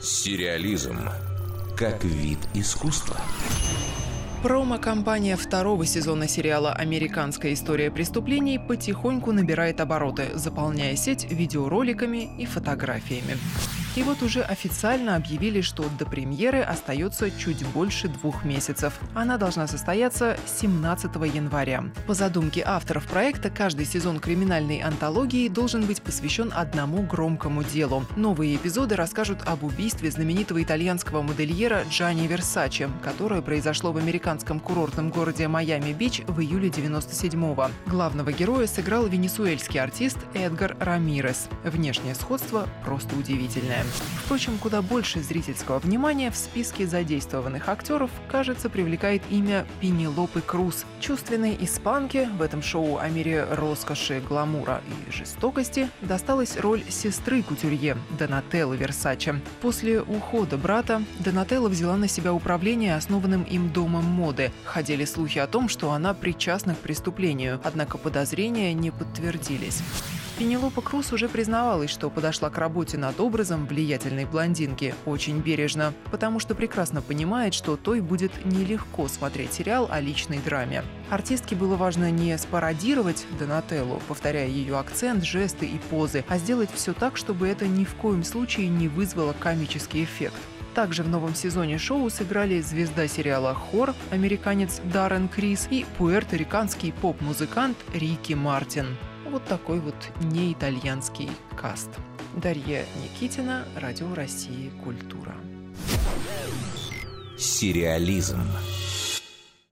Сериализм как вид искусства. Промо-компания второго сезона сериала «Американская история преступлений» потихоньку набирает обороты, заполняя сеть видеороликами и фотографиями. И вот уже официально объявили, что до премьеры остается чуть больше двух месяцев. Она должна состояться 17 января. По задумке авторов проекта, каждый сезон криминальной антологии должен быть посвящен одному громкому делу. Новые эпизоды расскажут об убийстве знаменитого итальянского модельера Джани Версачи, которое произошло в американском курортном городе Майами-Бич в июле 97-го. Главного героя сыграл венесуэльский артист Эдгар Рамирес. Внешнее сходство просто удивительное. Впрочем, куда больше зрительского внимания в списке задействованных актеров, кажется, привлекает имя Пенелопы Круз. Чувственной испанке в этом шоу о мире роскоши, гламура и жестокости досталась роль сестры кутюрье Донателлы Версаче. После ухода брата Донателла взяла на себя управление основанным им домом моды. Ходили слухи о том, что она причастна к преступлению, однако подозрения не подтвердились. Пенелопа Круз уже признавалась, что подошла к работе над образом влиятельной блондинки очень бережно, потому что прекрасно понимает, что той будет нелегко смотреть сериал о личной драме. Артистке было важно не спародировать Донателлу, повторяя ее акцент, жесты и позы, а сделать все так, чтобы это ни в коем случае не вызвало комический эффект. Также в новом сезоне шоу сыграли звезда сериала «Хор», американец Даррен Крис и пуэрториканский поп-музыкант Рики Мартин. Вот такой вот неитальянский каст. Дарья Никитина, Радио России «Культура». Сериализм.